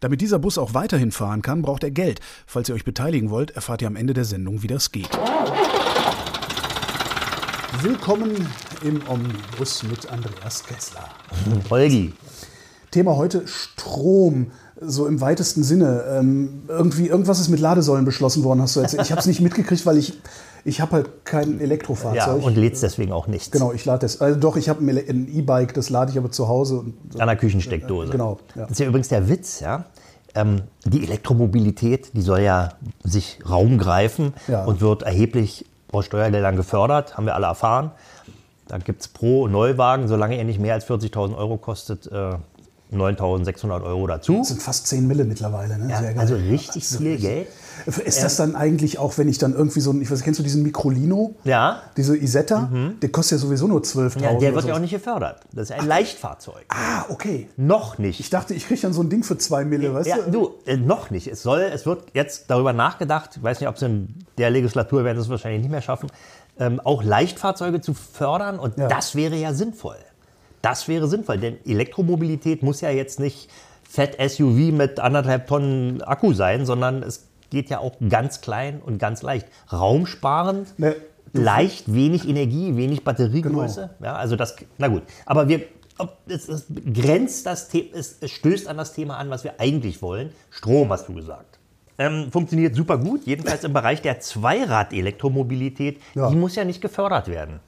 Damit dieser Bus auch weiterhin fahren kann, braucht er Geld. Falls ihr euch beteiligen wollt, erfahrt ihr am Ende der Sendung, wie das geht. Willkommen im Omnibus mit Andreas Kessler. Holgi. Thema heute Strom, so im weitesten Sinne. Ähm, irgendwie, irgendwas ist mit Ladesäulen beschlossen worden, hast du erzählt. Ich habe es nicht mitgekriegt, weil ich, ich habe halt kein Elektrofahrzeug. Ja, und lädst deswegen auch nicht. Genau, ich lade das. Also doch, ich habe ein E-Bike, das lade ich aber zu Hause. Und so. An der Küchensteckdose. Genau, ja. Das ist ja übrigens der Witz, ja. Ähm, die Elektromobilität, die soll ja sich Raum greifen Ja. und wird erheblich aus Steuergeldern gefördert, haben wir alle erfahren. Da gibt es pro Neuwagen, solange er nicht mehr als 40.000 Euro kostet, äh, 9.600 Euro dazu. Das sind fast 10 Mille mittlerweile. Ne? Ja, also richtig Also viel. Geld. Ist das dann eigentlich auch, wenn ich dann irgendwie so ein, ich weiß, kennst du diesen Microlino? Ja, Diese Isetta? Der kostet ja sowieso nur 12.000. Mhm. ja der wird ja auch nicht gefördert. Das ist ein Leichtfahrzeug. Ah, okay. Noch nicht. Ich dachte, ich kriege dann so ein Ding für 2 Mille, weißt Ja, du? du, äh, noch nicht. Es soll, es wird jetzt darüber nachgedacht, ich weiß nicht, ob sie in der Legislatur werden es wahrscheinlich nicht mehr schaffen, ähm, auch Leichtfahrzeuge zu fördern und Ja. das wäre ja sinnvoll. Das wäre sinnvoll, denn Elektromobilität muss ja jetzt nicht Fett SUV mit anderthalb Tonnen Akku sein, sondern es geht ja auch ganz klein und ganz leicht. Raumsparend, Ne, leicht, wenig Energie, wenig Batteriegröße. Genau. Ja, also das, na gut. Aber wir, es, es grenzt das Thema, es, es stößt an das Thema an, was wir eigentlich wollen. Strom, hast du gesagt. Ähm, funktioniert super gut, jedenfalls im Bereich der Zweirad-Elektromobilität. Ja. Die muss ja nicht gefördert werden.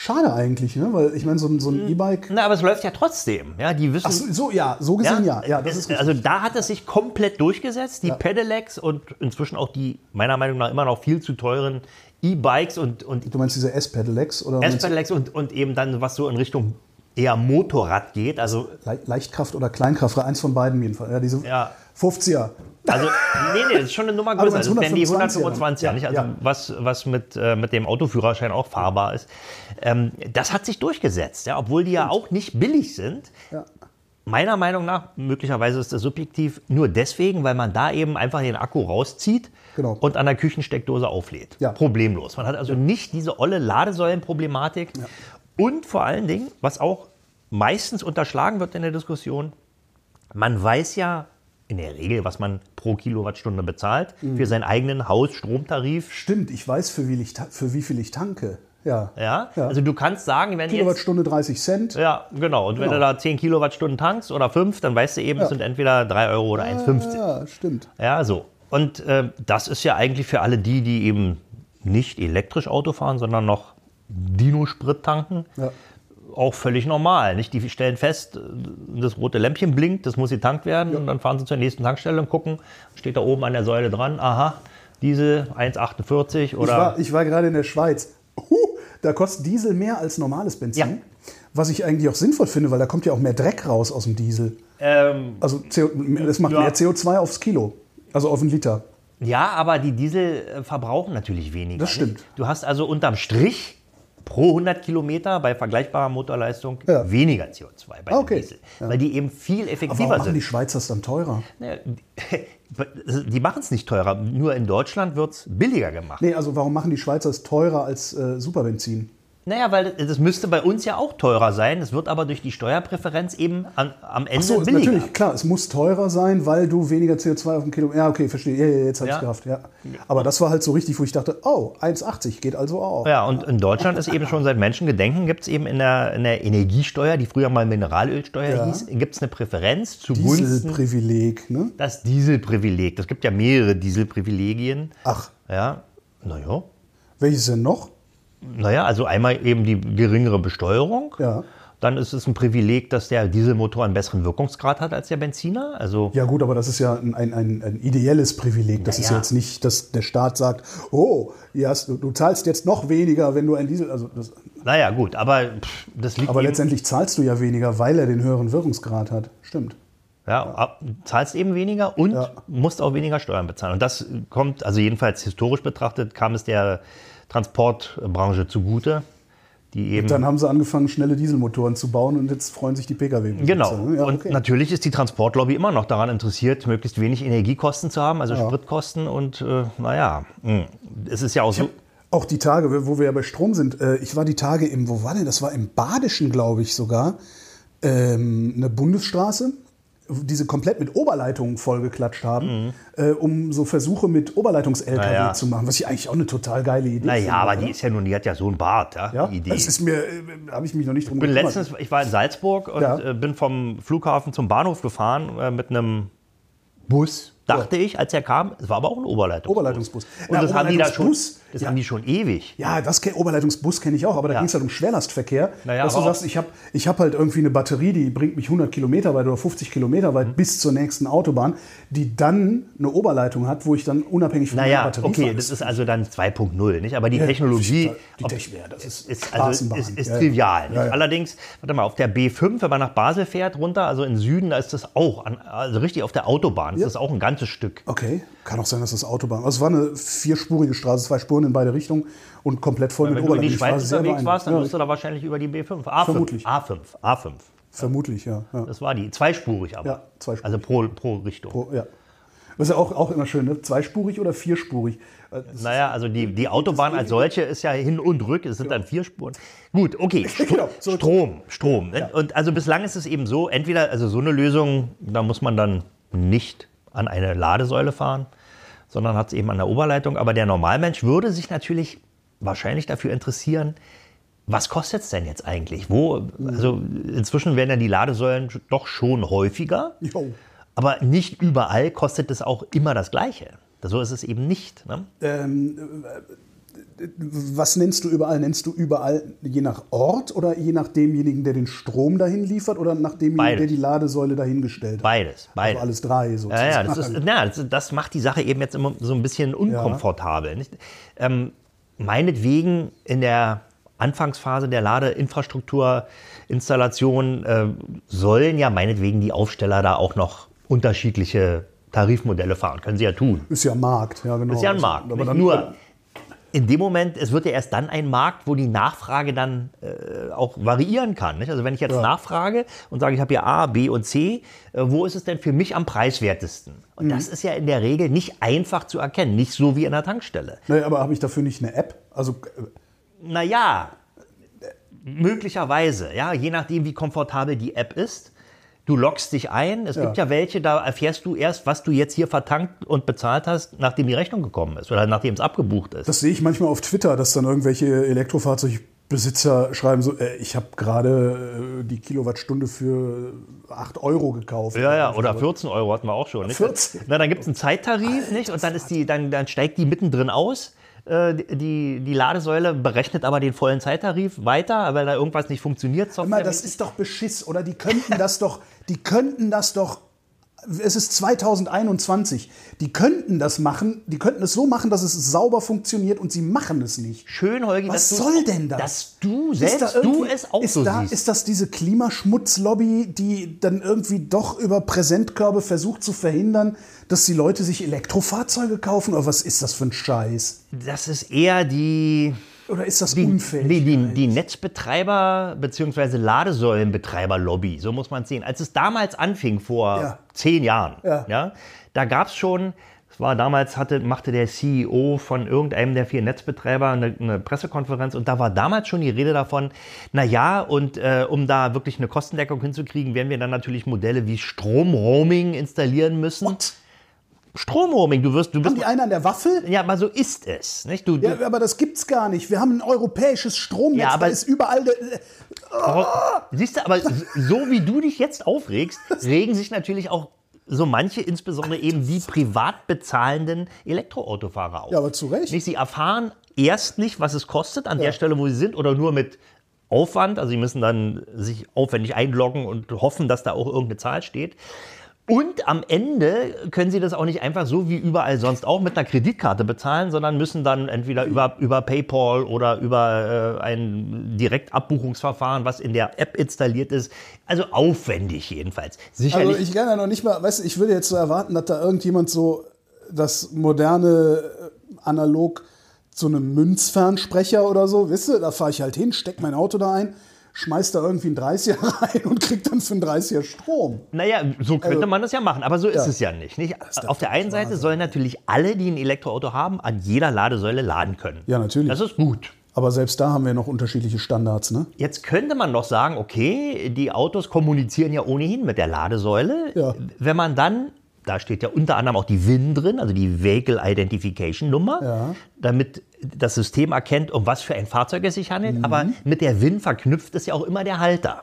Schade eigentlich, ne? Weil ich meine, so ein, so ein E-Bike. Na, aber es läuft ja trotzdem. Ja, die wissen, Ach so, so, ja, so gesehen ja. Ja, das ist richtig. also da hat es sich komplett durchgesetzt. Die Ja. Pedelecs und inzwischen auch die meiner Meinung nach immer noch viel zu teuren E-Bikes und, und du meinst diese S-Pedelecs? oder S-Pedelecs und, und eben dann, was so in Richtung eher Motorrad geht. Also, Le Leichtkraft oder Kleinkraft? Eins von beiden jedenfalls. Ja, diese Ja. 50er. Also nee, nee, das ist schon eine Nummer größer. Meinst wären die 125er 125er, dann? nicht? Also Ja. was, was mit, äh, mit dem Autoführerschein auch fahrbar ist. Ähm, das hat sich durchgesetzt, ja, obwohl die ja auch nicht billig sind. Ja. Meiner Meinung nach, möglicherweise ist das subjektiv, nur deswegen, weil man da eben einfach den Akku rauszieht Genau. und an der Küchensteckdose auflädt. Ja. Problemlos. Man hat also nicht diese olle Ladesäulenproblematik. Und vor allen Dingen, was auch meistens unterschlagen wird in der Diskussion, man weiß ja in der Regel, was man pro Kilowattstunde bezahlt Mhm. für seinen eigenen Hausstromtarif. Stimmt, ich weiß, für wie, ich, für wie viel ich tanke. Ja. Ja? Ja. Also du kannst sagen, wenn jetzt Kilowattstunde 30 Cent. Ja, genau. Und wenn Genau. du da 10 Kilowattstunden tankst oder 5, dann weißt du eben, es sind entweder 3 Euro oder 1,50. Ja, stimmt. Ja, so. Und äh, das ist ja eigentlich für alle die, die eben nicht elektrisch Auto fahren, sondern noch Dino-Sprit tanken, Ja. Auch völlig normal. Nicht? Die stellen fest, das rote Lämpchen blinkt, das muss getankt werden und dann fahren sie zur nächsten Tankstelle und gucken, steht da oben an der Säule dran, aha, diese 1,48 Ich oder... war, ich war gerade in der Schweiz. Huh, da kostet Diesel mehr als normales Benzin. Ja. Was ich eigentlich auch sinnvoll finde, weil da kommt ja auch mehr Dreck raus aus dem Diesel. ähm, Also CO, das macht Ja. mehr CO2 aufs Kilo. Also auf einen Liter. Ja, aber die Diesel äh, verbrauchen natürlich weniger. Das stimmt. Nicht? Du hast also unterm Strich pro 100 Kilometer bei vergleichbarer Motorleistung Ja. weniger CO2 bei okay. Diesel, weil die eben viel Aber effektiver warum machen sind. die Schweizer es dann teurer? Naja, die die machen es nicht teurer, nur in Deutschland wird es billiger gemacht. Nee, also warum machen die Schweizer es teurer als äh, Superbenzin? Naja, weil das müsste bei uns ja auch teurer sein. Es wird aber durch die Steuerpräferenz eben an, am Ende So, billiger. natürlich, klar, es muss teurer sein, weil du weniger CO2 auf dem Kilo. Ja, okay, verstehe. Ja, ja, jetzt habe ich Ja. gerafft. Ja. Aber das war halt so richtig, wo ich dachte, oh, 1,80 geht also auch. Ja, und in Deutschland ist eben schon seit Menschengedenken gibt es eben in der, in der Energiesteuer, die früher mal Mineralölsteuer Ja. hieß, gibt es eine Präferenz zugunsten Dieselprivileg, ne? das Dieselprivileg. Es gibt ja mehrere Dieselprivilegien. Ach, Ja, naja. welches denn noch? Naja, also einmal eben die geringere Besteuerung. Ja. Dann ist es ein Privileg, dass der Dieselmotor einen besseren Wirkungsgrad hat als der Benziner. Also Ja gut, aber das ist ja ein, ein, ein, ein ideelles Privileg. Das ist Naja. jetzt nicht, dass der Staat sagt, oh, hast, du, du zahlst jetzt noch weniger, wenn du ein Diesel... Also das, Naja, gut, aber pff, das liegt aber letztendlich zahlst du ja weniger, weil er den höheren Wirkungsgrad hat. Stimmt. ja, ab- zahlst eben weniger und Ja. musst auch weniger Steuern bezahlen. Und das kommt, also jedenfalls historisch betrachtet, kam es der Transportbranche zugute, die eben. Dann haben sie angefangen, schnelle Dieselmotoren zu bauen und jetzt freuen sich die Pkw. Genau. Ja, Und okay. natürlich ist die Transportlobby immer noch daran interessiert, möglichst wenig Energiekosten zu haben, also Spritkosten. Und äh, naja, mh. es ist ja auch so. Auch die Tage, wo wir ja bei Strom sind, äh, ich war die Tage im, wo war denn, das war im Badischen, glaube ich sogar, ähm, eine Bundesstraße, die sie komplett mit Oberleitungen vollgeklatscht haben, äh, um so Versuche mit Oberleitungs-LKW Mhm. Naja. zu machen, was ich eigentlich auch eine total geile Idee Naja, finde, aber oder? die ist ja nun, die hat ja so einen Bart, ja, ja, die Idee. das ist mir, äh, habe ich mich noch nicht drum Ich bin gekümmert. letztens, ich war in Salzburg und Ja. äh, bin vom Flughafen zum Bahnhof gefahren äh, mit einem Bus, dachte ich, als er kam. Es war aber auch ein Oberleitungsbus. Oberleitungsbus. Und Ja, das haben die da schon, Oberleitungsbus, das ja. haben die schon ewig. Ja, das Oberleitungsbus kenne ich auch, aber da Ja. ging es halt um Schwerlastverkehr. Naja, dass du sagst, ich habe ich hab halt irgendwie eine Batterie, die bringt mich 100 Kilometer weit oder 50 Kilometer Mhm. weit bis zur nächsten Autobahn, die dann eine Oberleitung hat, wo ich dann unabhängig von Naja, Batterie okay, fahre. das ist also dann 2.0, nicht? Aber die Ja, Technologie die ja, das ist ist, also, ist, ist Ja, ja. trivial. Ja, ja. Allerdings, warte mal, auf der B5, wenn man nach Basel fährt, runter, also in Süden, da ist das auch, an, also richtig auf der Autobahn, ist Ja. das auch ein ganzes Stück. Okay, kann auch sein, dass das Autobahn. Also es war eine vierspurige Straße, zwei Spuren in beide Richtungen und komplett voll mit Wenn du in die Oberleitung. Ich war Schweiz sehr unterwegs warst, dann beeindruckt. bist du da wahrscheinlich über die B5. A5. Vermutlich. A5. A5. Vermutlich, ja. ja. Das war die. Zweispurig aber. Ja, zweispurig. Also pro, pro Richtung. Oh, ja. Das ist ja auch, auch immer schön, ne? Zweispurig oder vierspurig? Äh, das- Naja, also die, die Autobahn als solche ist ja hin und rück, es sind dann vier Spuren. Gut, okay. St Genau, so- Strom, Strom. ne? Und also bislang ist es eben so, entweder, also so eine Lösung, da muss man dann nicht an eine Ladesäule fahren, sondern hat es eben an der Oberleitung. Aber der Normalmensch würde sich natürlich wahrscheinlich dafür interessieren, was kostet es denn jetzt eigentlich? Wo, also inzwischen werden ja die Ladesäulen doch schon häufiger. Jo. Aber nicht überall kostet es auch immer das Gleiche. So ist es eben nicht. Ne? Ähm, äh, was nennst du überall? Nennst du überall je nach Ort oder je nach demjenigen, der den Strom dahin liefert oder nach demjenigen, Beides. der die Ladesäule dahingestellt hat? Beides, beides. Also alles drei Ja, sozusagen. ja, das, ist, na, das, das macht die Sache eben jetzt immer so ein bisschen unkomfortabel. Nicht? Ähm, meinetwegen in der Anfangsphase der Ladeinfrastrukturinstallation äh, sollen ja meinetwegen die Aufsteller da auch noch unterschiedliche Tarifmodelle fahren. Können sie ja tun. Ist ja Markt, ja genau. Ist ja ein Markt. Aber dann, Nur in dem Moment, es wird ja erst dann ein Markt, wo die Nachfrage dann äh, auch variieren kann. Nicht? Also wenn ich jetzt Ja. nachfrage und sage, ich habe hier A, B und C, äh, wo ist es denn für mich am preiswertesten? Und Mhm. das ist ja in der Regel nicht einfach zu erkennen, nicht so wie in der Tankstelle. Naja, aber habe ich dafür nicht eine App? Also äh, Naja, möglicherweise, ja, je nachdem, wie komfortabel die App ist. Du loggst dich ein. Es Ja. gibt ja welche, da erfährst du erst, was du jetzt hier vertankt und bezahlt hast, nachdem die Rechnung gekommen ist oder nachdem es abgebucht ist. das sehe ich manchmal auf Twitter, dass dann irgendwelche Elektrofahrzeugbesitzer schreiben so, äh, ich habe gerade äh, die Kilowattstunde für 8 Euro gekauft. Ja, ja, oder 14 Euro hatten wir auch schon. Nicht? 14? Na, dann gibt es einen Zeittarif, nicht? Und dann, ist die, dann, dann steigt die mittendrin aus. Äh, Die, die Ladesäule berechnet aber den vollen Zeittarif weiter, weil da irgendwas nicht funktioniert. Immer, das ist doch Beschiss, oder? Die könnten das doch, die könnten das doch. Es ist 2021. Die könnten das machen, die könnten es so machen, dass es sauber funktioniert und sie machen es nicht. Schön, Holgi, Was soll denn das? Dass du Ist da selbst du es auch ist so da, siehst. Ist das diese Klimaschmutzlobby, die dann irgendwie doch über Präsentkörbe versucht zu verhindern, dass die Leute sich Elektrofahrzeuge kaufen? Oder was ist das für ein Scheiß? das ist eher die, Oder ist das die, unfähig? die, die, die Netzbetreiber bzw. Ladesäulenbetreiber-Lobby, so muss man es sehen. Als es damals anfing, vor Ja. zehn Jahren, Ja. ja. da gab es schon Es war damals, hatte, machte der CEO von irgendeinem der vier Netzbetreiber eine, eine Pressekonferenz und da war damals schon die Rede davon, na ja, und äh, um da wirklich eine Kostendeckung hinzukriegen, werden wir dann natürlich Modelle wie Stromroaming installieren müssen. What? Stromroaming, du wirst, du bist, Haben die einen an der Waffel? ja, aber so ist es, nicht? Du, Ja, aber das gibt's gar nicht. Wir haben ein europäisches Stromnetz, Ja, aber- da ist überall. der- Warum- Siehst du, aber so wie du dich jetzt aufregst, regen sich natürlich auch so manche, insbesondere eben die privat bezahlenden Elektroautofahrer auf. Ja, aber zu Recht. Nicht, sie erfahren erst nicht, was es kostet an der Stelle, wo sie sind, oder nur mit Aufwand. Also sie müssen dann sich aufwendig einloggen und hoffen, dass da auch irgendeine Zahl steht. Und am Ende können sie das auch nicht einfach so wie überall sonst auch mit einer Kreditkarte bezahlen, sondern müssen dann entweder über, über PayPal oder über äh, ein Direktabbuchungsverfahren, was in der App installiert ist. Also aufwendig jedenfalls. Sicherlich. Also ich kann noch nicht mal, weißt du, ich würde jetzt so erwarten, dass da irgendjemand so das moderne äh, analog zu einem Münzfernsprecher oder so, wisst ihr, da fahre ich halt hin, steck mein Auto da ein, schmeiß da irgendwie einen 30er rein und krieg dann für einen 30er Strom. Naja, so könnte Also- man das ja machen, aber so ist Ja. es ja nicht. nicht? Auf der einen Seite sollen natürlich alle, die ein Elektroauto haben, an jeder Ladesäule laden können. Ja, natürlich. Das ist gut. Aber selbst da haben wir noch unterschiedliche Standards, ne? Jetzt könnte man doch sagen, okay, die Autos kommunizieren ja ohnehin mit der Ladesäule. Ja. Wenn man dann, da steht ja unter anderem auch die WIN drin, also die Vehicle Identification Nummer, Ja. damit das System erkennt, um was für ein Fahrzeug es sich Mhm. handelt. Aber mit der WIN verknüpft es ja auch immer der Halter.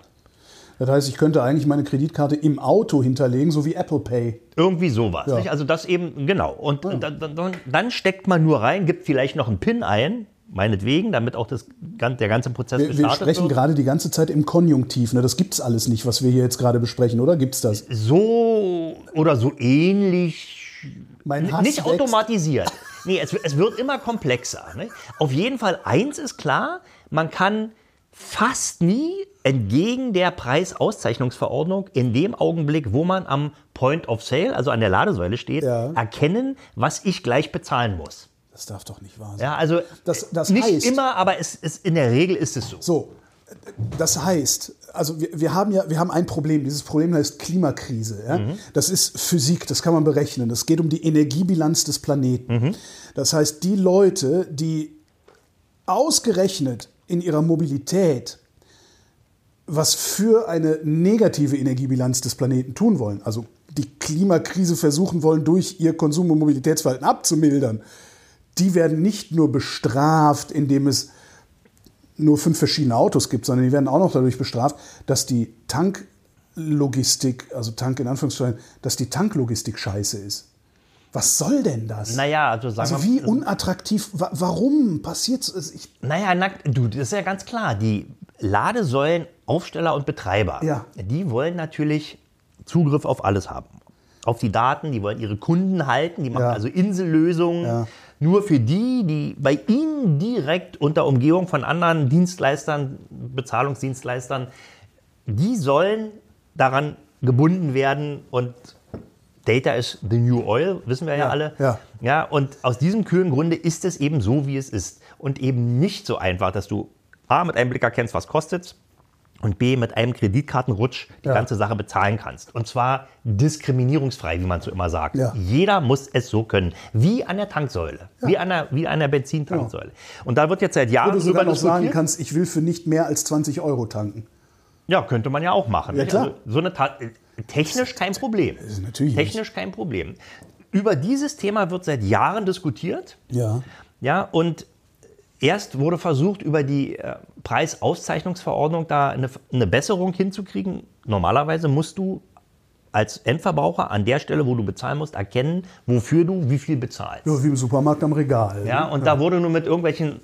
Das heißt, ich könnte eigentlich meine Kreditkarte im Auto hinterlegen, so wie Apple Pay. Irgendwie sowas. Ja. Also das eben, genau. Und dann, dann, dann steckt man nur rein, gibt vielleicht noch einen PIN ein, meinetwegen, damit auch das, der ganze Prozess Wir, wir gestartet sprechen wird. gerade die ganze Zeit im Konjunktiv. Ne? Das gibt's alles nicht, was wir hier jetzt gerade besprechen, oder? Gibt's das? So oder so ähnlich Mein Hass nicht wächst. automatisiert. Nee, es, es wird immer komplexer. Ne? Auf jeden Fall, eins ist klar, man kann fast nie entgegen der Preisauszeichnungsverordnung in dem Augenblick, wo man am Point of Sale, also an der Ladesäule steht, Ja. erkennen, was ich gleich bezahlen muss. Das darf doch nicht wahr sein. Ja, also Das- das nicht heißt- immer, aber es ist, in der Regel ist es so. So, das heißt, also wir, wir haben ja, wir haben ein Problem. Dieses Problem heißt Klimakrise. Ja? Das ist Physik, das kann man berechnen. Es geht um die Energiebilanz des Planeten. Das heißt, die Leute, die ausgerechnet in ihrer Mobilität was für eine negative Energiebilanz des Planeten tun wollen, also die Klimakrise versuchen wollen, durch ihr Konsum- und Mobilitätsverhalten abzumildern, die werden nicht nur bestraft, indem es nur fünf verschiedene Autos gibt, sondern die werden auch noch dadurch bestraft, dass die Tanklogistik, also Tank in Anführungszeichen, dass die Tanklogistik scheiße ist. Was soll denn das? Naja, also sagen also wir wie unattraktiv, wa warum passiert es? Ich, Naja, na, du, das ist ja ganz klar. Die Ladesäulen, Aufsteller und Betreiber, Ja. die wollen natürlich Zugriff auf alles haben. Auf die Daten, die wollen ihre Kunden halten, die machen Ja. also Insellösungen. Ja. Nur für die, die bei ihnen direkt unter Umgehung von anderen Dienstleistern, Bezahlungsdienstleistern, die sollen daran gebunden werden und Data is the new oil, wissen wir ja, Ja, alle. ja. Ja, und aus diesem kühlen Grunde ist es eben so, wie es ist. Und eben nicht so einfach, dass du A, mit einem Blick erkennst, was kostet und B, mit einem Kreditkartenrutsch die Ja. ganze Sache bezahlen kannst. Und zwar diskriminierungsfrei, wie man so immer sagt. Ja. Jeder muss es so können. Wie an der Tanksäule. Wie, an der, wie an der Benzintanksäule. Und da wird jetzt seit wo Jahren du sogar noch sagen kannst, ich will für nicht mehr als 20 Euro tanken. Ja, könnte man ja auch machen. Ja, klar. Also so eine Ta technisch kein Problem. natürlich technisch kein Problem. Über dieses Thema wird seit Jahren diskutiert. Ja. Ja, und erst wurde versucht, über die äh, Preisauszeichnungsverordnung da eine, eine Besserung hinzukriegen. Normalerweise musst du als Endverbraucher an der Stelle, wo du bezahlen musst, erkennen, wofür du wie viel bezahlst. ja, wie im Supermarkt am Regal. Ja, und da wurde nur mit irgendwelchen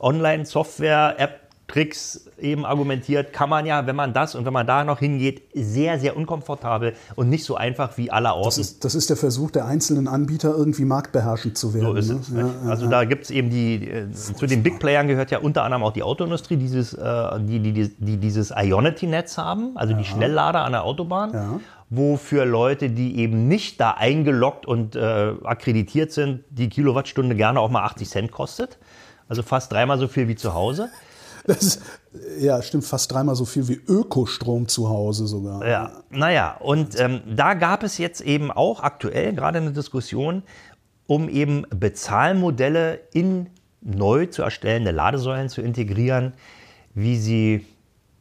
Online-Software-App-Tricks eben argumentiert, kann man ja, wenn man das und wenn man da noch hingeht, sehr, sehr unkomfortabel und nicht so einfach wie aller Das Orten. ist, das ist der Versuch der einzelnen Anbieter, irgendwie marktbeherrschend zu werden. So ist ne? es. nicht? also da gibt es eben die, äh, zu den Big Playern gehört ja unter anderem auch die Autoindustrie, dieses, äh, die, die, die, die dieses Ionity-Netz haben, also die Schnelllader an der Autobahn, Ja. wo für Leute, die eben nicht da eingeloggt und äh, akkreditiert sind, die Kilowattstunde gerne auch mal 80 Cent kostet. Also fast dreimal so viel wie zu Hause. Das ist, ja, stimmt, fast dreimal so viel wie Ökostrom zu Hause sogar. Ja, naja, und ähm, da gab es jetzt eben auch aktuell gerade eine Diskussion um eben Bezahlmodelle in neu zu erstellende Ladesäulen zu integrieren, wie sie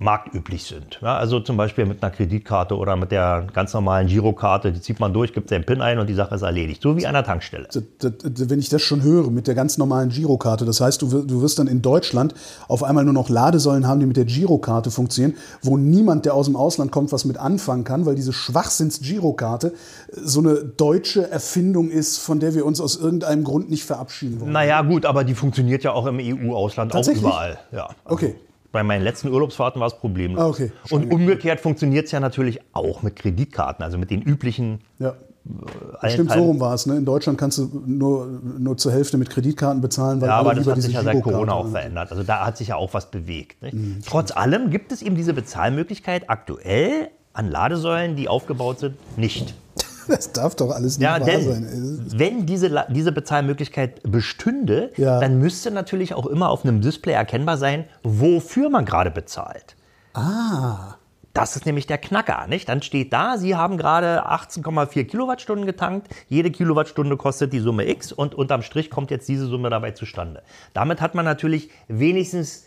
marktüblich sind. Ja, also zum Beispiel mit einer Kreditkarte oder mit der ganz normalen Girokarte, die zieht man durch, gibt den PIN ein und die Sache ist erledigt. So wie an der Tankstelle. Wenn ich das schon höre mit der ganz normalen Girokarte, das heißt, du, du wirst dann in Deutschland auf einmal nur noch Ladesäulen haben, die mit der Girokarte funktionieren, wo niemand, der aus dem Ausland kommt, was mit anfangen kann, weil diese Schwachsinns-Girokarte so eine deutsche Erfindung ist, von der wir uns aus irgendeinem Grund nicht verabschieden wollen. Naja, gut, aber die funktioniert ja auch im EU-Ausland, auch überall. Ja. Okay. Bei meinen letzten Urlaubsfahrten war es problemlos. Ah, okay. Und umgekehrt funktioniert es ja natürlich auch mit Kreditkarten, also mit den üblichen. Ja. Stimmt, so rum war es. Ne? In Deutschland kannst du nur, nur zur Hälfte mit Kreditkarten bezahlen. Weil ja, aber das hat sich ja seit Corona auch verändert. Also da hat sich ja auch was bewegt. Nicht? Trotz allem gibt es eben diese Bezahlmöglichkeit aktuell an Ladesäulen, die aufgebaut sind, nicht. Das darf doch alles nicht Ja, wahr denn sein. wenn diese, diese Bezahlmöglichkeit bestünde, Ja. dann müsste natürlich auch immer auf einem Display erkennbar sein, wofür man gerade bezahlt. Ah, Das ist nämlich der Knacker, nicht? Dann steht da, Sie haben gerade 18,4 Kilowattstunden getankt. Jede Kilowattstunde kostet die Summe X und unterm Strich kommt jetzt diese Summe dabei zustande. Damit hat man natürlich wenigstens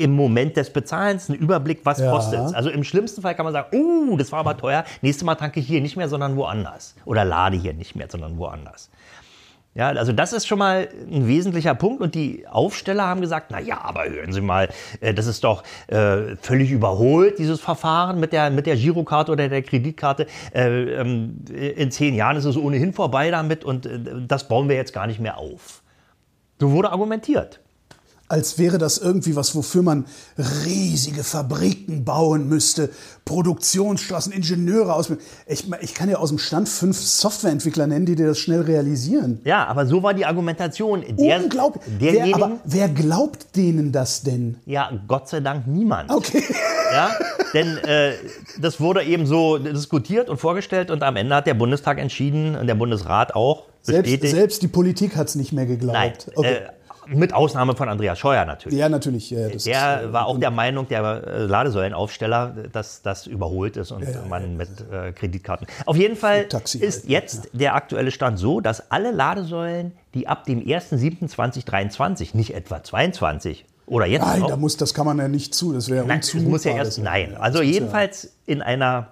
im Moment des Bezahlens einen Überblick, was Ja. kostet es. Also im schlimmsten Fall kann man sagen, oh, das war aber teuer. Nächstes Mal tanke ich hier nicht mehr, sondern woanders. Oder lade hier nicht mehr, sondern woanders. Ja, also das ist schon mal ein wesentlicher Punkt und die Aufsteller haben gesagt, na ja, aber hören Sie mal, äh, das ist doch äh, völlig überholt, dieses Verfahren mit der, mit der Girokarte oder der Kreditkarte. Äh, ähm, in zehn Jahren ist es ohnehin vorbei damit und äh, das bauen wir jetzt gar nicht mehr auf. So wurde argumentiert. Als wäre das irgendwie was, wofür man riesige Fabriken bauen müsste, Produktionsstraßen, Ingenieure ausbilden. Ich, ich kann ja aus dem Stand fünf Softwareentwickler nennen, die dir das schnell realisieren. Ja, aber so war die Argumentation. Der, Unglaublich. Wer, aber wer glaubt denen das denn? ja, Gott sei Dank niemand. Okay. Ja, denn äh, das wurde eben so diskutiert und vorgestellt und am Ende hat der Bundestag entschieden und der Bundesrat auch Selbst, bestätigt. selbst die Politik hat es nicht mehr geglaubt. Nein, Okay. äh, mit Ausnahme von Andreas Scheuer natürlich. ja, natürlich. Ja, Der ist, war auch der Meinung, der äh, Ladesäulenaufsteller, dass das überholt ist und man mit äh, Kreditkarten. Auf jeden Fall ist jetzt der aktuelle Stand so, dass alle Ladesäulen, die ab dem 1.7.2023, nicht etwa 22 oder jetzt Nein, noch, da muss, das kann man ja nicht zu. Das wäre Nein, unzumutbar. muss ja erst. Nein, also ja- jedenfalls in einer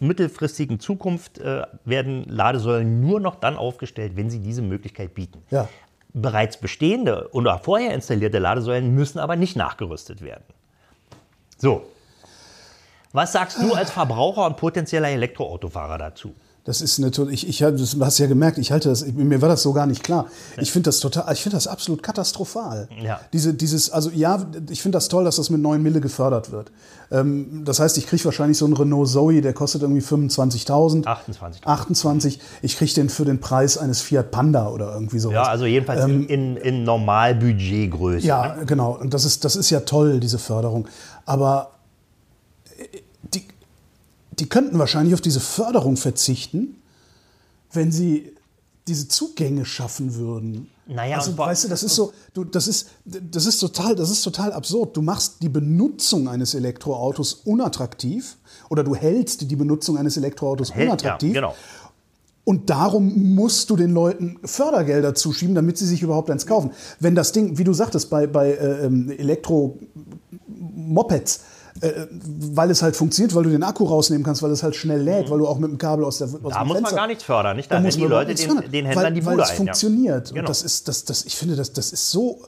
mittelfristigen Zukunft äh, werden Ladesäulen nur noch dann aufgestellt, wenn sie diese Möglichkeit bieten. Ja. Bereits bestehende oder vorher installierte Ladesäulen müssen aber nicht nachgerüstet werden. So. Was sagst du als Verbraucher und potenzieller Elektroautofahrer dazu? Das ist natürlich, ich, ich das- du hast ja gemerkt, ich halte das, mir war das so gar nicht klar. Ich finde das total, ich finde das absolut katastrophal. Ja. Diese, dieses, also ja, ich finde das toll, dass das mit 9 Mille gefördert wird. Ähm, das heißt, ich kriege wahrscheinlich so einen Renault Zoe, der kostet irgendwie 25.000. 28. 28. Ich kriege den für den Preis eines Fiat Panda oder irgendwie sowas. Ja, also jedenfalls in, in, in Normalbudgetgröße. Ähm, Ja, genau. Und das ist, das ist ja toll, diese Förderung. Aber die könnten wahrscheinlich auf diese Förderung verzichten, wenn sie diese Zugänge schaffen würden. Naja, also, weißt du, das ist so, du, das ist, das ist total, das ist total absurd. Du machst die Benutzung eines Elektroautos unattraktiv oder du hältst die Benutzung eines Elektroautos Hält- unattraktiv. Ja, genau. Und darum musst du den Leuten Fördergelder zuschieben, damit sie sich überhaupt eins kaufen. Wenn das Ding, wie du sagtest, bei, bei äh, ähm, Elektro-Mopeds, äh, weil es halt funktioniert, weil du den Akku rausnehmen kannst, weil es halt schnell lädt, weil du auch mit dem Kabel aus, der, aus Da muss man Fenster gar nichts fördern, nicht? Da, da muss die man Leute den, fördern, den weil, Händlern die weil Bude es ein. funktioniert. Genau. Und das ist, das, das, ich finde, das, das ist so.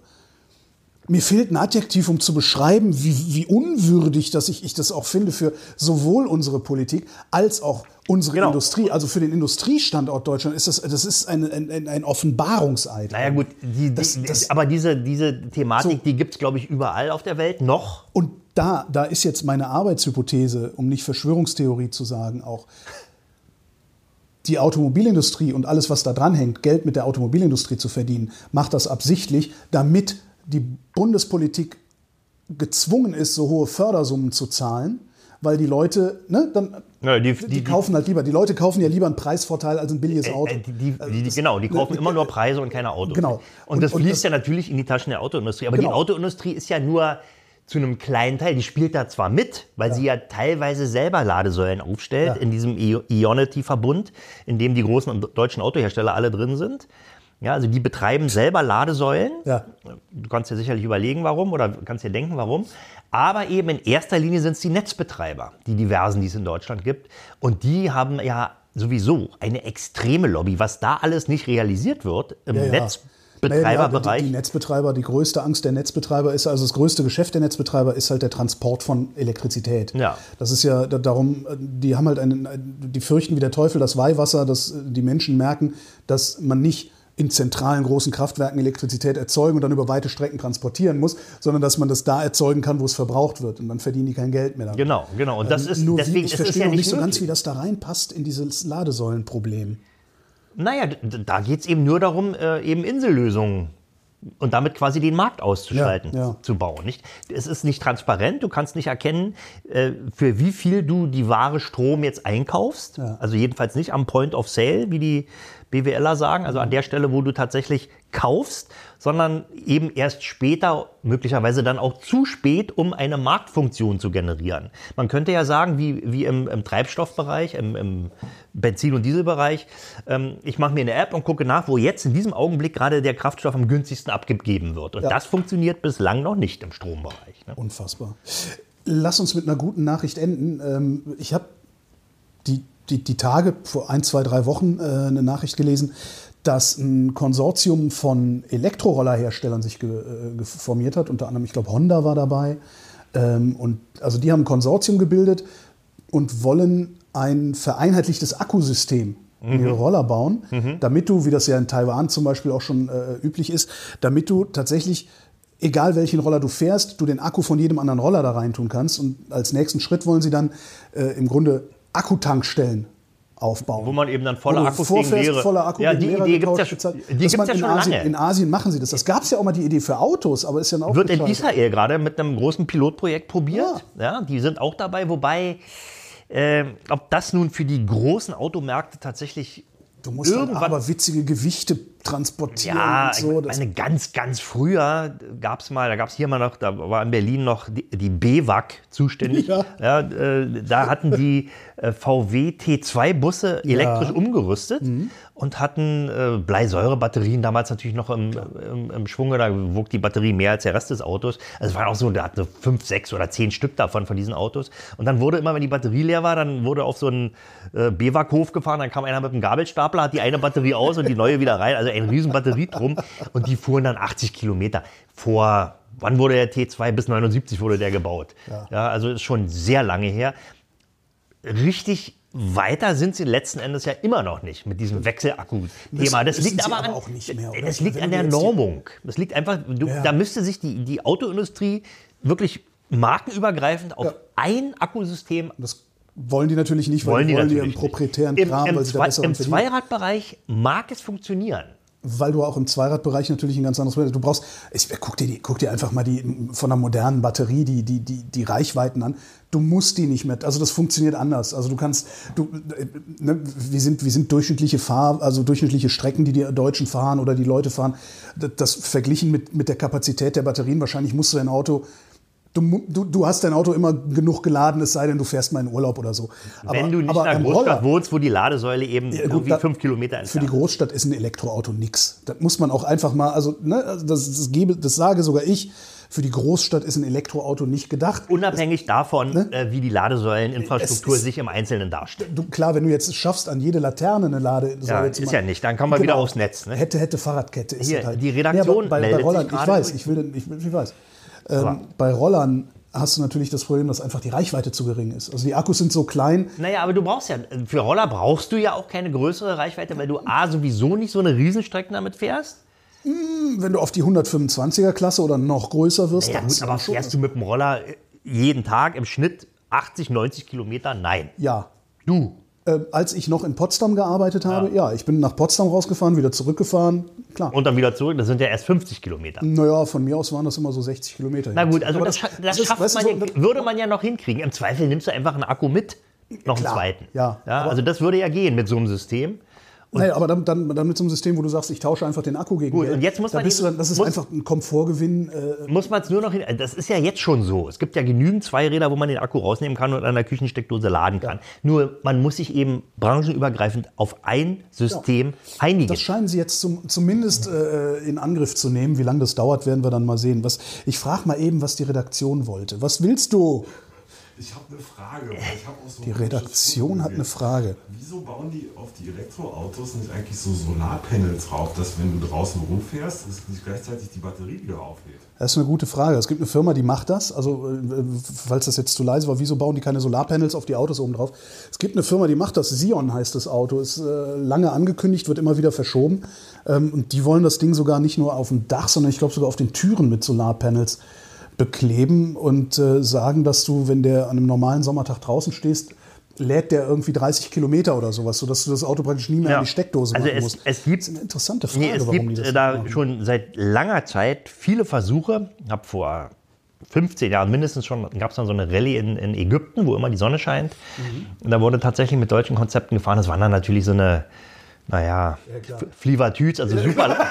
Mir fehlt ein Adjektiv, um zu beschreiben, wie, wie unwürdig das ich, ich das auch finde für sowohl unsere Politik als auch unsere Genau. Industrie. Also für den Industriestandort Deutschland ist das, das ist ein, ein, ein- Offenbarungseid. Naja gut, die, die, Das- das- aber diese, diese Thematik, So. die gibt es, glaube ich, überall auf der Welt noch. Und da, da ist jetzt meine Arbeitshypothese, um nicht Verschwörungstheorie zu sagen, auch die Automobilindustrie und alles, was da dran hängt, Geld mit der Automobilindustrie zu verdienen, macht das absichtlich, damit die Bundespolitik gezwungen ist, so hohe Fördersummen zu zahlen, weil die Leute, ne, dann Ja, die- die, die- kaufen halt lieber, die Leute kaufen ja lieber einen Preisvorteil als ein billiges Auto. Äh, die, die, Also die, das- genau, die kaufen ne, immer nur Preise und keine Autos. Genau. Und, Und- das und fließt das- ja natürlich in die Taschen der Autoindustrie. Aber Genau. die Autoindustrie ist ja nur zu einem kleinen Teil, die spielt da zwar mit, weil sie ja teilweise selber Ladesäulen aufstellt Ja. in diesem Ionity-Verbund, in dem die großen deutschen Autohersteller alle drin sind. Ja, also die betreiben selber Ladesäulen. Ja. Du kannst dir sicherlich überlegen, warum oder kannst dir denken, warum. Aber eben in erster Linie sind es die Netzbetreiber, die diversen, die es in Deutschland gibt. Und die haben ja sowieso eine extreme Lobby, was da alles nicht realisiert wird im Ja, ja. Netzbetreiberbereich. Naja, die, die Netzbetreiber, die größte Angst der Netzbetreiber ist, also das größte Geschäft der Netzbetreiber ist halt der Transport von Elektrizität. Ja. Das ist ja da- darum, äh, die haben halt einen, die fürchten wie der Teufel das Weihwasser, dass äh, die Menschen merken, dass man nicht in zentralen großen Kraftwerken Elektrizität erzeugen und dann über weite Strecken transportieren muss, sondern dass man das da erzeugen kann, wo es verbraucht wird. Und dann verdienen die kein Geld mehr damit. Genau, genau. Und das Ähm, ist Nur deswegen wie, ich ist es verstehe ja noch nicht so ganz, wie das da reinpasst in dieses Ladesäulenproblem. Naja, da geht es eben nur darum, äh, eben Insellösungen und damit quasi den Markt auszuschalten, Ja, ja. zu bauen. Nicht? Es ist nicht transparent, du kannst nicht erkennen, äh, für wie viel du die Ware Strom jetzt einkaufst. Ja. Also jedenfalls nicht am Point of Sale, wie die BWLer sagen, also an der Stelle, wo du tatsächlich kaufst, sondern eben erst später, möglicherweise dann auch zu spät, um eine Marktfunktion zu generieren. Man könnte ja sagen, wie, wie im, im Treibstoffbereich, im, im Benzin- und Dieselbereich, ähm, ich mache mir eine App und gucke nach, wo jetzt in diesem Augenblick gerade der Kraftstoff am günstigsten abgegeben wird. Und Ja. das funktioniert bislang noch nicht im Strombereich. Ne? Unfassbar. Lass uns mit einer guten Nachricht enden. Ähm, Ich habe die, die, die Tage, vor ein, zwei, drei Wochen, äh, eine Nachricht gelesen, dass ein Konsortium von Elektrorollerherstellern sich ge, äh, geformiert hat. Unter anderem, ich glaube, Honda war dabei. Ähm, Und also die haben ein Konsortium gebildet und wollen ein vereinheitlichtes Akkusystem in ihre Roller bauen, damit du, wie das ja in Taiwan zum Beispiel auch schon äh, üblich ist, damit du tatsächlich, egal welchen Roller du fährst, du den Akku von jedem anderen Roller da reintun kannst. Und als nächsten Schritt wollen sie dann äh, im Grunde Akkutankstellen aufbauen. Wo man eben dann volle Akkus gegen vorfährst, leere- voller Akku Ja, gegen die Idee ja getauscht schon- bezahlt. die gibt's ja in schon Asien, lange. In Asien machen sie das. Das gab es ja auch mal die Idee für Autos, aber ist ja auch Wird in. Israel gerade mit einem großen Pilotprojekt probiert. Ja. die sind auch dabei, wobei, äh, ob das nun für die großen Automärkte tatsächlich Du musst irgendwann aber witzige Gewichte transportieren Ja, und so. ich Das, meine, ganz, ganz früher gab es mal, da gab es hier mal noch, da war in Berlin noch die, die BWAG zuständig. Ja. Ja. äh, da hatten die äh, VW T2-Busse elektrisch umgerüstet Mhm. Und hatten äh, Bleisäurebatterien damals natürlich noch im, im, im Schwunge. Da wog die Batterie mehr als der Rest des Autos. Also es waren auch so, da hatten so fünf, sechs oder zehn Stück davon, von diesen Autos. Und dann wurde immer, wenn die Batterie leer war, dann wurde auf so einen äh, BWAG-Hof gefahren, dann kam einer mit einem Gabelstapler, hat die eine Batterie aus und die neue wieder rein. Also ein riesen Batterietrum. Und die fuhren dann 80 Kilometer. Vor, wann wurde der T2? Bis 79 wurde der gebaut. Ja. also ist schon sehr lange her. Richtig weiter sind sie letzten Endes ja immer noch nicht mit diesem Wechselakku-Thema. Das liegt aber aber an, auch nicht mehr, das liegt Wenn an der Normung. Das liegt einfach, du, Ja. da müsste sich die, die Autoindustrie wirklich markenübergreifend auf Ja. ein Akkusystem das wollen die natürlich nicht, weil wollen die wollen ihren proprietären nicht. Im, Kram, im, weil sie da besser Im verdienen. Zweiradbereich mag es funktionieren. Weil du auch im Zweiradbereich natürlich ein ganz anderes Modell Du brauchst, ich, guck, dir die, guck dir einfach mal die von einer modernen Batterie die, die, die, die Reichweiten an. Du musst die nicht mehr, also das funktioniert anders. Also du kannst, du, ne, wir, sind, wir sind durchschnittliche Fahr, also durchschnittliche Strecken, die die Deutschen fahren oder die Leute fahren. Das, das verglichen mit, mit der Kapazität der Batterien, wahrscheinlich musst du dein Auto, du, du, du hast dein Auto immer genug geladen, es sei denn, du fährst mal in Urlaub oder so. Wenn du nicht in am einer Großstadt Roller- wohnst, wo die Ladesäule eben gut, irgendwie da- fünf Kilometer für die ist. Großstadt ist ein Elektroauto nix. Das muss man auch einfach mal, also ne, also das, das, gebe, das sage sogar ich, für die Großstadt ist ein Elektroauto nicht gedacht. Unabhängig davon, äh, wie die Ladesäuleninfrastruktur Ne? Es ist- sich im Einzelnen darstellt. Du, klar, wenn du jetzt es schaffst, an jede Laterne eine Ladesäule Ja, zu ist machen- ja nicht. Dann kann man wieder aufs Netz, ne? Hätte, hätte Fahrradkette. Ist Hier, halt. die Redaktion aber bei, bei meldet sich Rollern, ich weiß, ich, will, ich, ich weiß. Ähm, bei Rollern hast du natürlich das Problem, dass einfach die Reichweite zu gering ist. Also die Akkus sind so klein, Naja, aber du brauchst ja, für Roller brauchst du ja auch keine größere Reichweite, weil du A, sowieso nicht so eine Riesenstrecke damit fährst. wenn du auf die 125er Klasse oder noch größer wirst, Ja, gut, du aber fährst du mit dem Roller jeden Tag im Schnitt 80, 90 Kilometer? Nein. Ja, Du. Äh, als ich noch in Potsdam gearbeitet habe, ja. ich bin nach Potsdam rausgefahren, wieder zurückgefahren. Klar. Und dann wieder zurück, das sind ja erst 50 Kilometer. naja, von mir aus waren das immer so 60 Kilometer. Na gut, also das, das ist, schafft du, man so, ja, würde man ja noch hinkriegen. Im Zweifel nimmst du einfach einen Akku mit, noch einen Klar, zweiten. ja, aber- also das würde ja gehen mit so einem System. Und naja, aber dann, dann, dann, mit so einem System, wo du sagst, ich tausche einfach den Akku gegen Gut, und jetzt muss man da bist du dann, das ist muss, einfach ein Komfortgewinn. Äh, muss man es nur noch hin, das ist ja jetzt schon so. Es gibt ja genügend Zweiräder, wo man den Akku rausnehmen kann und an der Küchensteckdose laden kann. Ja. Nur man muss sich eben branchenübergreifend auf ein System ja. einigen. Das scheinen sie jetzt zum, zumindest äh, in Angriff zu nehmen. Wie lange das dauert, werden wir dann mal sehen. Was, ich frage mal eben, was die Redaktion wollte. Was willst du? Ich habe eine Frage. So die Redaktion hat eine Frage. Wieso bauen die auf die Elektroautos nicht eigentlich so Solarpanels drauf, dass wenn du draußen rumfährst, dass nicht gleichzeitig die Batterie wieder auflädt? Das ist eine gute Frage. Es gibt eine Firma, die macht das. Also, äh, falls das jetzt zu leise war, wieso bauen die keine Solarpanels auf die Autos oben drauf? Es gibt eine Firma, die macht das. Sion heißt das Auto. Ist äh, lange angekündigt, wird immer wieder verschoben. Ähm, und die wollen das Ding sogar nicht nur auf dem Dach, sondern ich glaube sogar auf den Türen mit Solarpanels bekleben und äh, sagen, dass du, wenn der an einem normalen Sommertag draußen stehst, lädt der irgendwie 30 Kilometer oder sowas, sodass du das Auto praktisch nie mehr ja. in die Steckdose also machen es, musst. Es gibt, das ist eine interessante Frage, nee, es warum gibt die das da machen. schon seit langer Zeit viele Versuche. Ich habe vor 15 Jahren mindestens schon, gab es dann so eine Rallye in, in, Ägypten, wo immer die Sonne scheint. Mhm. Und da wurde tatsächlich mit deutschen Konzepten gefahren. Das waren dann natürlich so eine naja, ja, Flivatüts, also super.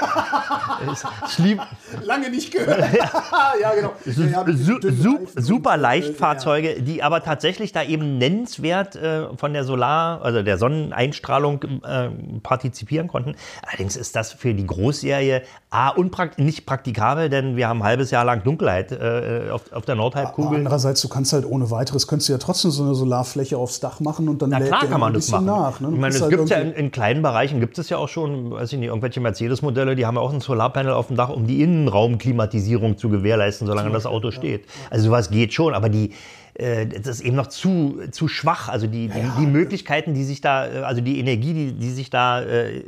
Lange nicht gehört. ja, genau. Ja, su su super Leichtfahrzeuge, die aber tatsächlich da eben nennenswert äh, von der Solar-, also der Sonneneinstrahlung äh, partizipieren konnten. Allerdings ist das für die Großserie A, unprakt nicht praktikabel, denn wir haben ein halbes Jahr lang Dunkelheit äh, auf, auf, der Nordhalbkugel. Andererseits, du kannst halt ohne weiteres, könntest du ja trotzdem so eine Solarfläche aufs Dach machen und dann Na klar kann man das machen. nach. Ne? Ich meine, es halt gibt ja in, in kleinen Bereichen Bereichen gibt es ja auch schon, weiß ich nicht, irgendwelche Mercedes-Modelle, die haben ja auch ein Solarpanel auf dem Dach, um die Innenraumklimatisierung zu gewährleisten, solange das Auto steht. Also sowas geht schon, aber die, äh, das ist eben noch zu, zu schwach. Also die, die, ja. die Möglichkeiten, die sich da, äh, also die Energie, die, die sich da äh,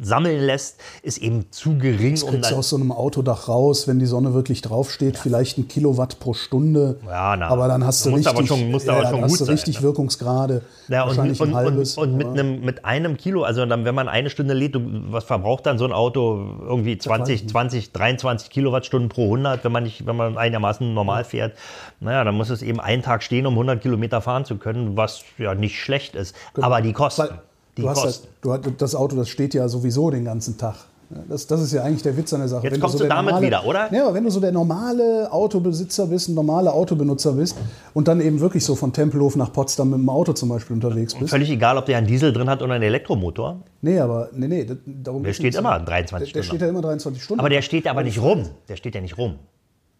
sammeln lässt, ist eben zu gering. Das kriegst um du aus so einem Autodach raus, wenn die Sonne wirklich draufsteht, ja. vielleicht ein Kilowatt pro Stunde. Ja, na, aber dann hast du richtig, aber schon, muss ja, aber schon hast du richtig sein, Wirkungsgrade. Ja, und, wahrscheinlich und, ein halbes. Und, und mit, einem, mit einem Kilo, also dann, wenn man eine Stunde lädt, was verbraucht dann so ein Auto? Irgendwie 20, 20, 23 Kilowattstunden pro 100, wenn man nicht, wenn man einigermaßen normal fährt. Naja, dann muss es eben einen Tag stehen, um 100 Kilometer fahren zu können, was ja nicht schlecht ist. Genau. Aber die Kosten. Weil, die du hast Kosten. Das, du, das Auto, das steht ja sowieso den ganzen Tag. Das, das, ist ja eigentlich der Witz an der Sache. Jetzt wenn kommst du, so du damit normale, wieder, oder? Ja, aber wenn du so der normale Autobesitzer bist, ein normaler Autobenutzer bist und dann eben wirklich so von Tempelhof nach Potsdam mit dem Auto zum Beispiel unterwegs bist. Völlig egal, ob der einen Diesel drin hat oder einen Elektromotor. Nee, aber nee, nee, darum Der steht immer 23 Stunden. Der steht ja immer 23 Stunden. Aber der steht aber nicht rum. Der steht ja nicht rum.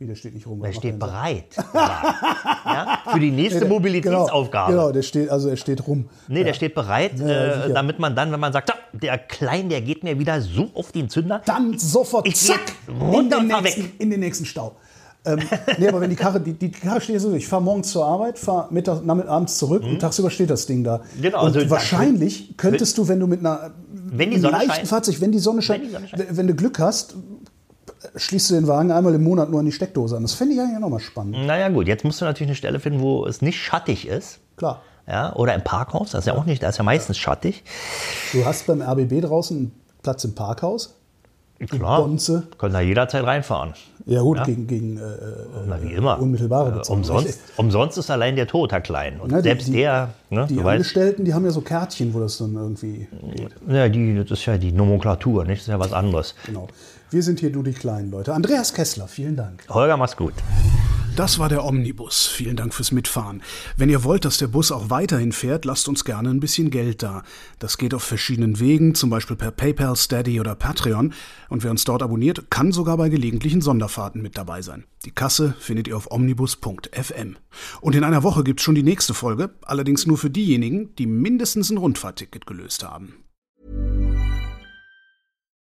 Wie, der steht nicht rum. Der steht bereit. ja, für die nächste nee, Mobilitätsaufgabe. Genau, genau, der steht, also er steht rum. Nee, ja. der steht bereit, ja, äh, damit man dann, wenn man sagt, der Klein, der geht mir wieder so auf den Zünder. Dann sofort, ich zack, in den, nächsten, in den nächsten Stau. ähm, nee, aber wenn die Karre, die, die Karre steht so, ich fahre morgens zur Arbeit, fahre Mittag, abends zurück mhm. und tagsüber steht das Ding da. Genau, und also wahrscheinlich könntest du, wenn du mit einer wenn die Sonne leichten scheint, Fahrzeug, wenn die Sonne scheint, wenn, die Sonne scheint. wenn du Glück hast, schließt du den Wagen einmal im Monat nur an die Steckdose an. Das fände ich eigentlich nochmal spannend. Naja gut, jetzt musst du natürlich eine Stelle finden, wo es nicht schattig ist. Klar. Ja, oder im Parkhaus, das ist ja auch nicht, das ist ja meistens schattig. Du hast beim RBB draußen Platz im Parkhaus. Klar, Bonze. können da jederzeit reinfahren. Ja gut, ja? gegen, gegen äh, Na, wie immer. unmittelbare Bezahlung. Umsonst, umsonst ist allein der Tod, Herr Klein. Und Na, die, selbst die, der... Ne, die Angestellten, die haben ja so Kärtchen, wo das dann irgendwie geht. Ja, die, das ist ja die Nomenklatur, nicht? das ist ja was anderes. Genau. Wir sind hier du die kleinen Leute. Andreas Kessler, vielen Dank. Holger, mach's gut. Das war der Omnibus. Vielen Dank fürs Mitfahren. Wenn ihr wollt, dass der Bus auch weiterhin fährt, lasst uns gerne ein bisschen Geld da. Das geht auf verschiedenen Wegen, zum Beispiel per PayPal, Steady oder Patreon. Und wer uns dort abonniert, kann sogar bei gelegentlichen Sonderfahrten mit dabei sein. Die Kasse findet ihr auf omnibus.fm. Und in einer Woche gibt's schon die nächste Folge, allerdings nur für diejenigen, die mindestens ein Rundfahrtticket gelöst haben.